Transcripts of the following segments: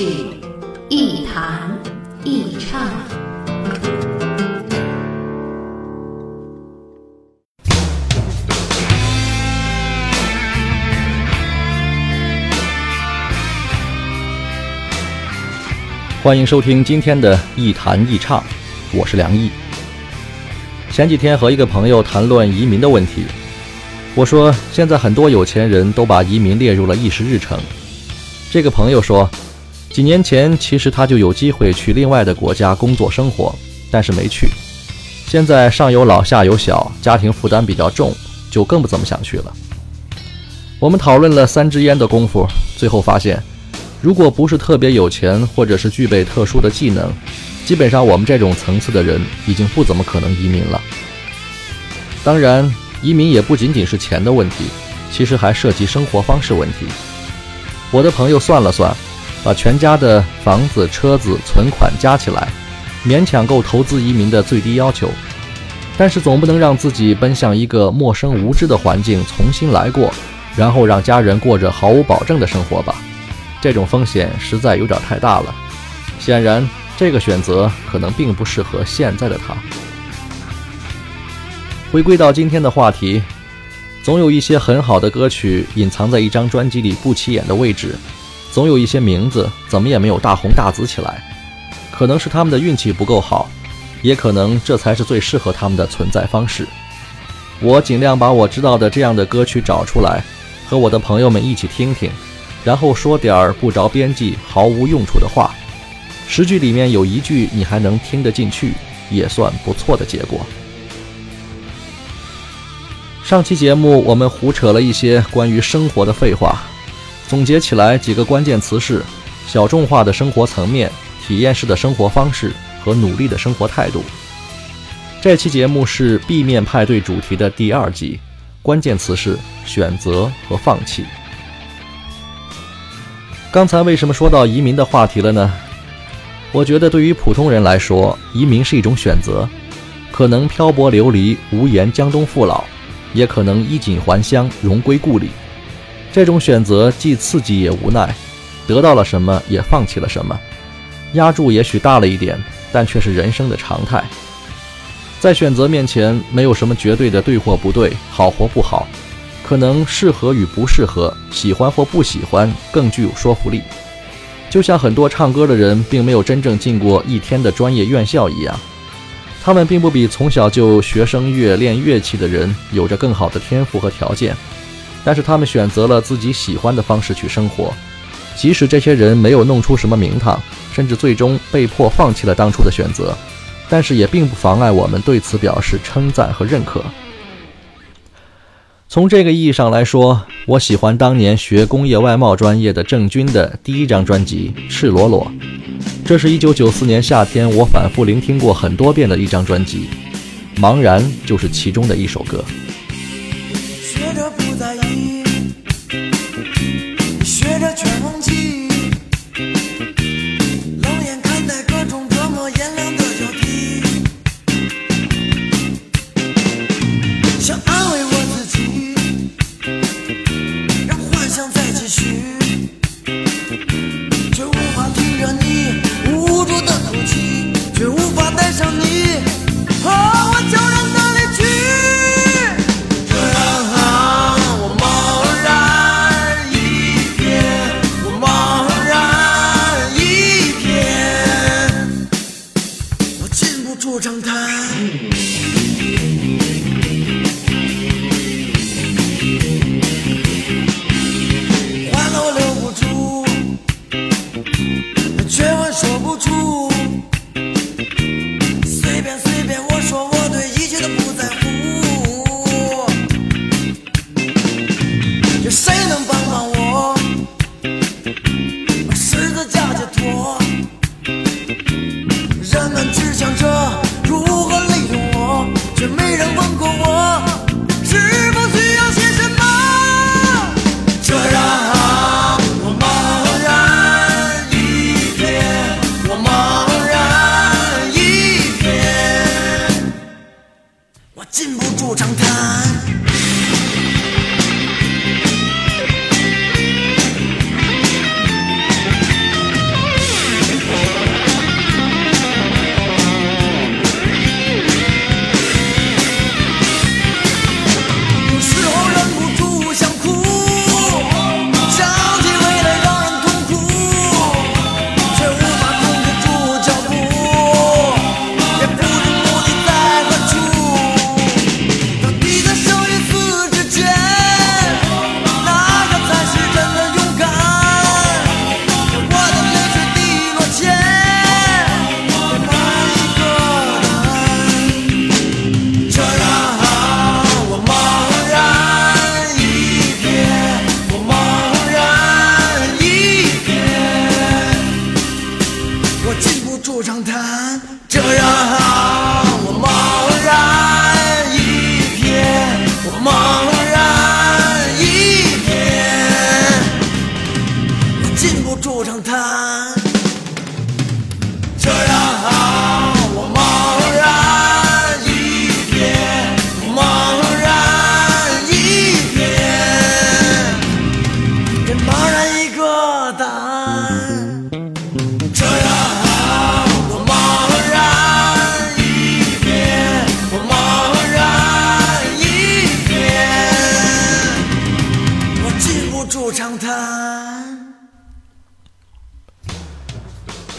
是一弹一唱。欢迎收听今天的《一谈一唱》，我是梁毅。前几天和一个朋友谈论移民的问题，我说现在很多有钱人都把移民列入了议事日程。这个朋友说，几年前其实他就有机会去另外的国家工作生活，但是没去。现在上有老下有小，家庭负担比较重，就更不怎么想去了。我们讨论了三支烟的功夫，最后发现。如果不是特别有钱，或者是具备特殊的技能，基本上我们这种层次的人已经不怎么可能移民了。当然，移民也不仅仅是钱的问题，其实还涉及生活方式问题。我的朋友算了算，把全家的房子、车子、存款加起来，勉强够投资移民的最低要求。但是总不能让自己奔向一个陌生无知的环境重新来过，然后让家人过着毫无保证的生活吧。这种风险实在有点太大了，显然这个选择可能并不适合现在的他。回归到今天的话题，总有一些很好的歌曲隐藏在一张专辑里不起眼的位置，总有一些名字怎么也没有大红大紫起来，可能是他们的运气不够好，也可能这才是最适合他们的存在方式。我尽量把我知道的这样的歌曲找出来，和我的朋友们一起听听。然后说点儿不着边际、毫无用处的话，十句里面有一句你还能听得进去，也算不错的结果。上期节目我们胡扯了一些关于生活的废话，总结起来几个关键词是：小众化的生活层面、体验式的生活方式和努力的生活态度。这期节目是 B 面派对主题的第二集，关键词是选择和放弃。刚才为什么说到移民的话题了呢？我觉得对于普通人来说，移民是一种选择，可能漂泊流离，无颜江东父老，也可能衣锦还乡，荣归故里。这种选择既刺激也无奈，得到了什么也放弃了什么，压注也许大了一点，但却是人生的常态。在选择面前，没有什么绝对的对或不对，好或不好。可能适合与不适合，喜欢或不喜欢更具有说服力。就像很多唱歌的人并没有真正进过一天的专业院校一样，他们并不比从小就学声乐、练乐器的人有着更好的天赋和条件。但是他们选择了自己喜欢的方式去生活，即使这些人没有弄出什么名堂，甚至最终被迫放弃了当初的选择，但是也并不妨碍我们对此表示称赞和认可。从这个意义上来说，我喜欢当年学工业外贸专业的郑钧的第一张专辑《赤裸裸》，这是一九九四年夏天我反复聆听过很多遍的一张专辑，《茫然》就是其中的一首歌。学着不在意，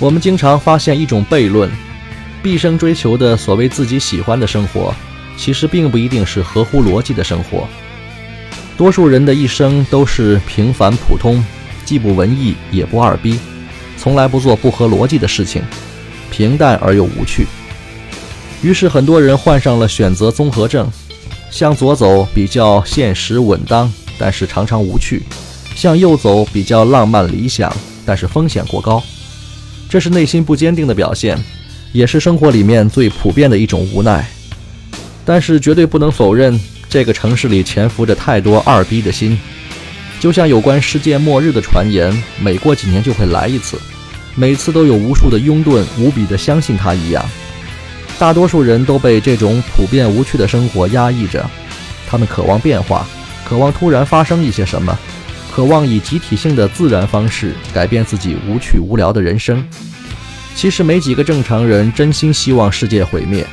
我们经常发现一种悖论：毕生追求的所谓自己喜欢的生活，其实并不一定是合乎逻辑的生活。多数人的一生都是平凡普通，既不文艺也不二逼，从来不做不合逻辑的事情，平淡而又无趣。于是很多人患上了选择综合症，向左走比较现实稳当，但是常常无趣；向右走比较浪漫理想，但是风险过高。这是内心不坚定的表现，也是生活里面最普遍的一种无奈。但是绝对不能否认，这个城市里潜伏着太多二逼的心。就像有关世界末日的传言，每过几年就会来一次，每次都有无数的拥趸无比的相信它一样。大多数人都被这种普遍无趣的生活压抑着，他们渴望变化，渴望突然发生一些什么。渴望以集体性的自然方式改变自己无趣无聊的人生。其实没几个正常人真心希望世界毁灭。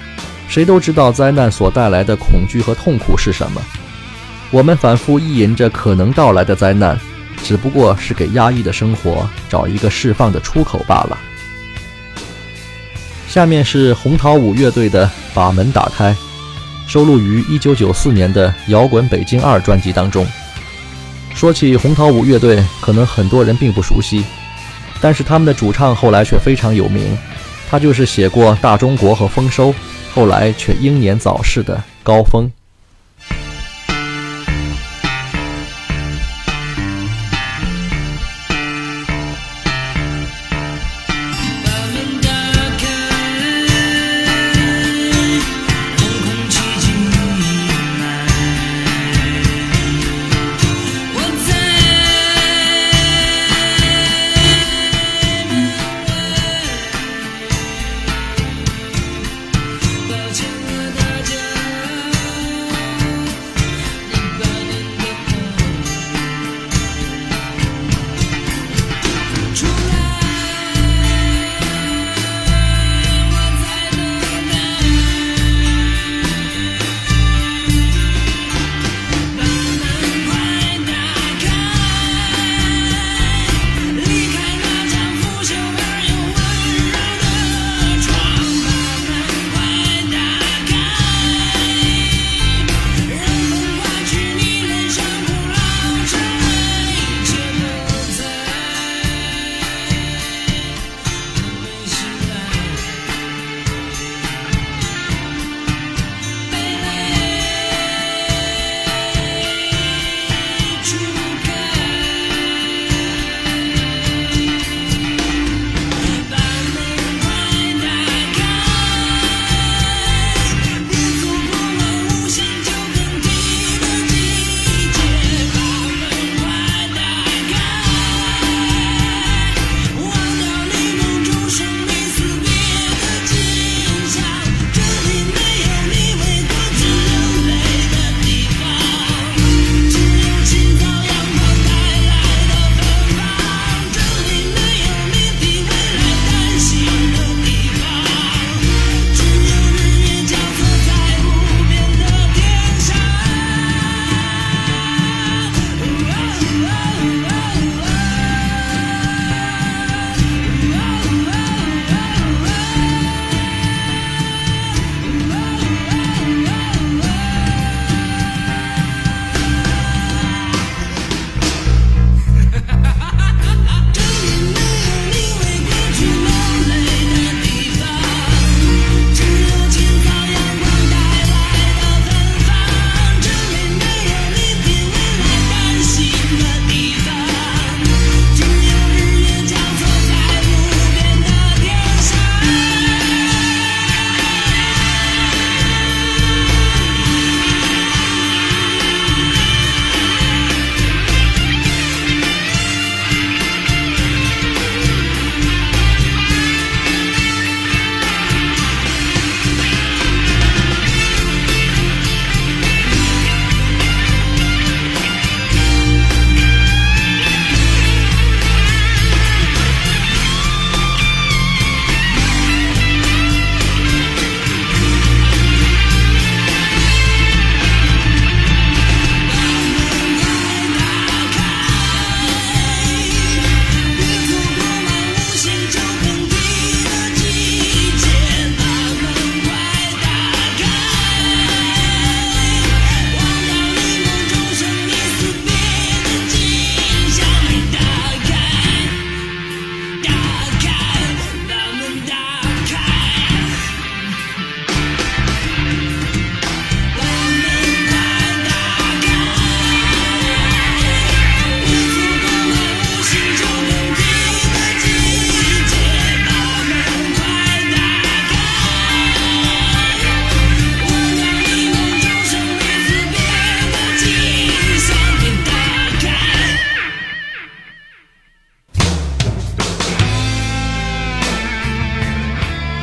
谁都知道灾难所带来的恐惧和痛苦是什么。我们反复意淫着可能到来的灾难，只不过是给压抑的生活找一个释放的出口罢了。下面是红桃五乐队的《把门打开》，收录于1994年的《摇滚北京二》专辑当中。说起红桃五乐队，可能很多人并不熟悉，但是他们的主唱后来却非常有名，他就是写过《大中国》和《丰收》，后来却英年早逝的高峰。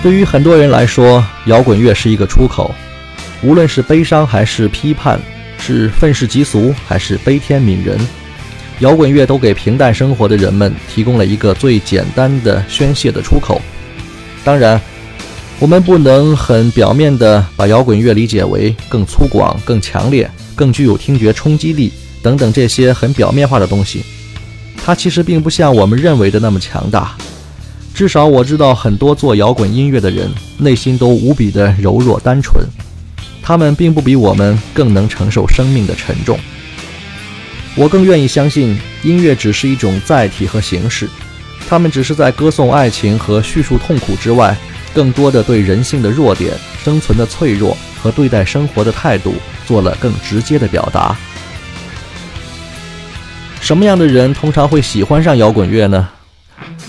对于很多人来说，摇滚乐是一个出口，无论是悲伤还是批判，是愤世嫉俗还是悲天悯人，摇滚乐都给平淡生活的人们提供了一个最简单的宣泄的出口。当然，我们不能很表面的把摇滚乐理解为更粗犷、更强烈、更具有听觉冲击力等等这些很表面化的东西，它其实并不像我们认为的那么强大。至少我知道很多做摇滚音乐的人内心都无比的柔弱单纯，他们并不比我们更能承受生命的沉重。我更愿意相信音乐只是一种载体和形式，他们只是在歌颂爱情和叙述痛苦之外，更多的对人性的弱点、生存的脆弱和对待生活的态度做了更直接的表达。什么样的人通常会喜欢上摇滚乐呢？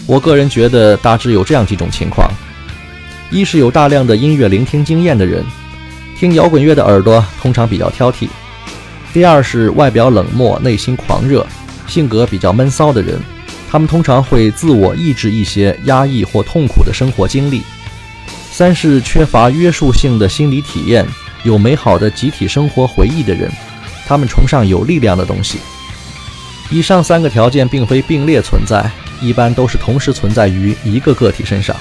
我个人觉得大致有这样几种情况：一是有大量的音乐聆听经验的人，听摇滚乐的耳朵通常比较挑剔；第二是外表冷漠、内心狂热、性格比较闷骚的人，他们通常会自我抑制一些压抑或痛苦的生活经历；三是缺乏约束性的心理体验、有美好的集体生活回忆的人，他们崇尚有力量的东西。以上三个条件并非并列存在。一般都是同时存在于一个个体身上。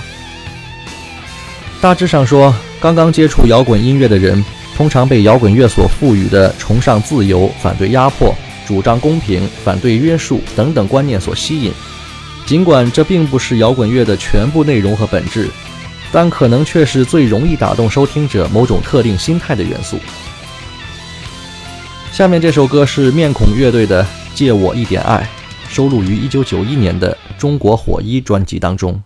大致上说，刚刚接触摇滚音乐的人，通常被摇滚乐所赋予的崇尚自由、反对压迫、主张公平、反对约束等等观念所吸引。尽管这并不是摇滚乐的全部内容和本质，但可能却是最容易打动收听者某种特定心态的元素。下面这首歌是面孔乐队的《借我一点爱》。收录于1991年的《中国火一》专辑当中。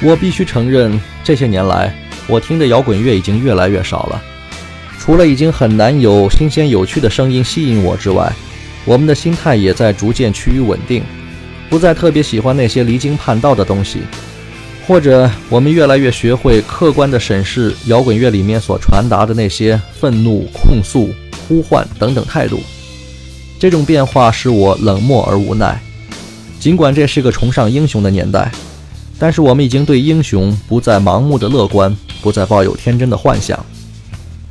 我必须承认，这些年来我听的摇滚乐已经越来越少了。除了已经很难有新鲜有趣的声音吸引我之外，我们的心态也在逐渐趋于稳定，不再特别喜欢那些离经叛道的东西，或者我们越来越学会客观地审视摇滚乐里面所传达的那些愤怒、控诉、呼唤等等态度。这种变化使我冷漠而无奈。尽管这是个崇尚英雄的年代，但是我们已经对英雄不再盲目的乐观，不再抱有天真的幻想。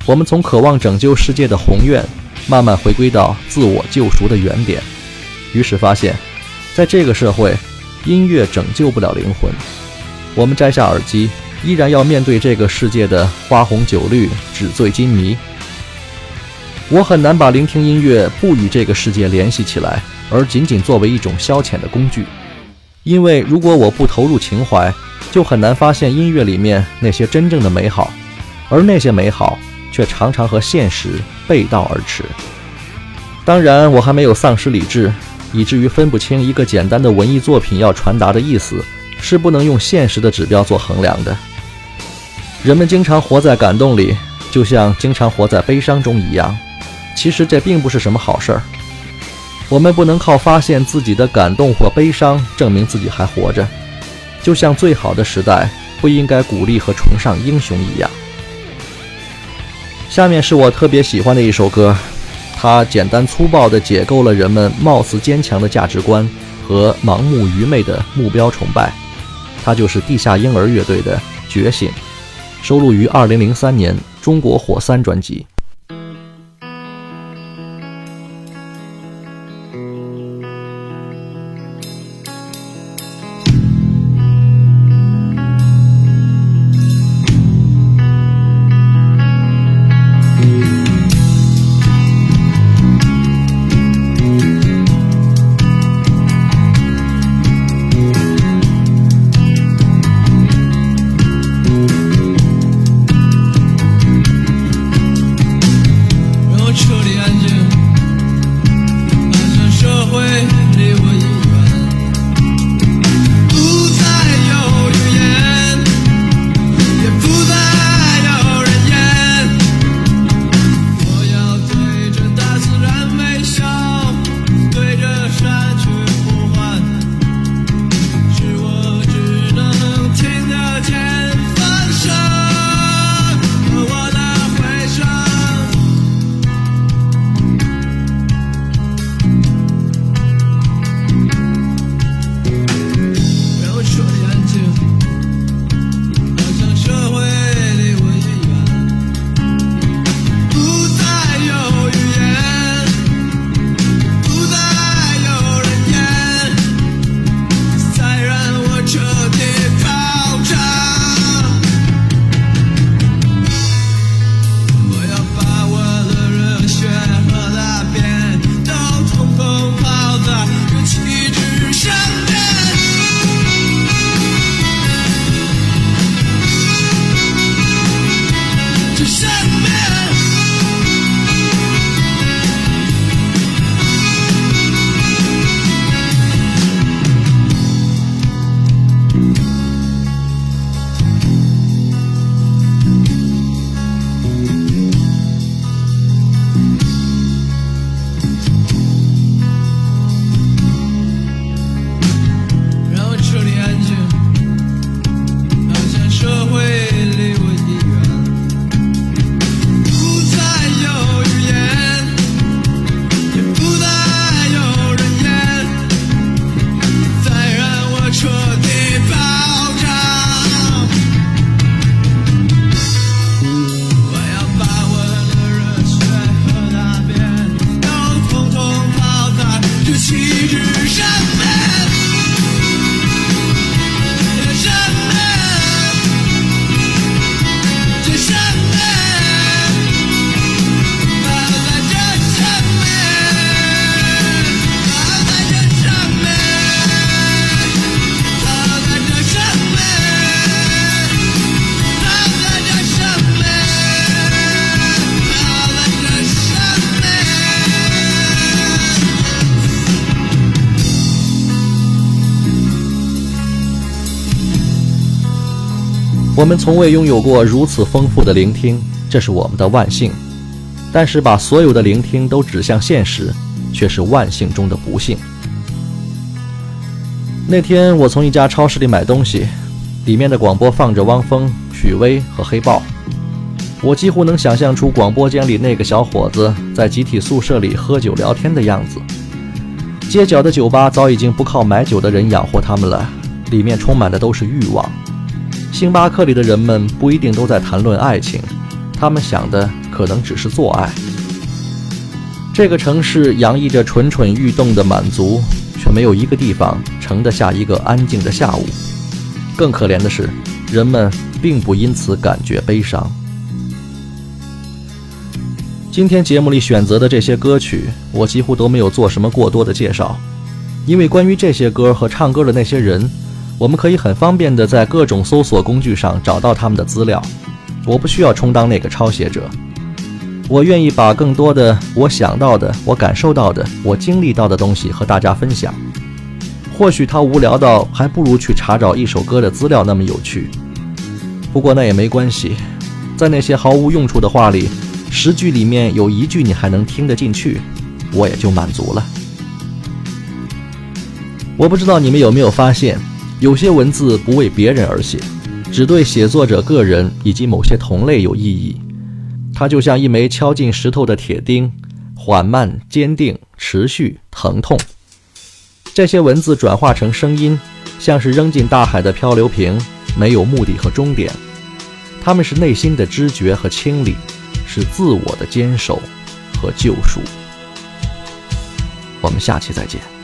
我们从渴望拯救世界的宏愿。慢慢回归到自我救赎的原点，于是发现，在这个社会，音乐拯救不了灵魂。我们摘下耳机，依然要面对这个世界的花红酒绿、纸醉金迷。我很难把聆听音乐不与这个世界联系起来，而仅仅作为一种消遣的工具。因为如果我不投入情怀，就很难发现音乐里面那些真正的美好，而那些美好。却常常和现实背道而驰。当然，我还没有丧失理智，以至于分不清一个简单的文艺作品要传达的意思是不能用现实的指标做衡量的。人们经常活在感动里，就像经常活在悲伤中一样。其实这并不是什么好事儿。我们不能靠发现自己的感动或悲伤证明自己还活着，就像最好的时代不应该鼓励和崇尚英雄一样。下面是我特别喜欢的一首歌，它简单粗暴地解构了人们貌似坚强的价值观和盲目愚昧的目标崇拜，它就是地下婴儿乐队的《觉醒》，收录于2003年《中国火三》专辑。我们从未拥有过如此丰富的聆听，这是我们的万幸。但是把所有的聆听都指向现实，却是万幸中的不幸。那天我从一家超市里买东西，里面的广播放着汪峰、许巍和黑豹。我几乎能想象出广播间里那个小伙子在集体宿舍里喝酒聊天的样子。街角的酒吧早已经不靠买酒的人养活他们了，里面充满的都是欲望。星巴克里的人们不一定都在谈论爱情，他们想的可能只是做爱。这个城市洋溢着蠢蠢欲动的满足，却没有一个地方盛得下一个安静的下午。更可怜的是，人们并不因此感觉悲伤。今天节目里选择的这些歌曲，我几乎都没有做什么过多的介绍，因为关于这些歌和唱歌的那些人，我们可以很方便的在各种搜索工具上找到他们的资料。我不需要充当那个抄写者，我愿意把更多的我想到的、我感受到的、我经历到的东西和大家分享。或许他无聊到还不如去查找一首歌的资料那么有趣，不过那也没关系，在那些毫无用处的话里。十句里面有一句你还能听得进去，我也就满足了。我不知道你们有没有发现，有些文字不为别人而写，只对写作者个人以及某些同类有意义。它就像一枚敲进石头的铁钉，缓慢、坚定、持续、疼痛。这些文字转化成声音，像是扔进大海的漂流瓶，没有目的和终点。它们是内心的知觉和清理。是自我的坚守和救赎。我们下期再见。